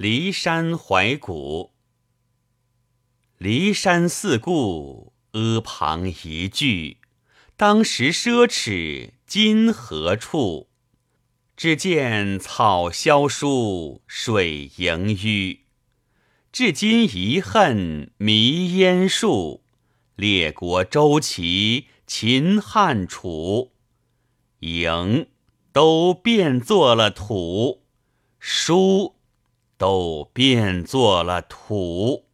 骊山怀古。骊山四顾，阿房一聚。当时奢侈，今何处？只见草萧疏，水盈淤。至今遗恨迷烟树。列国周齐，秦汉楚，营都变作了土，书都变作了土。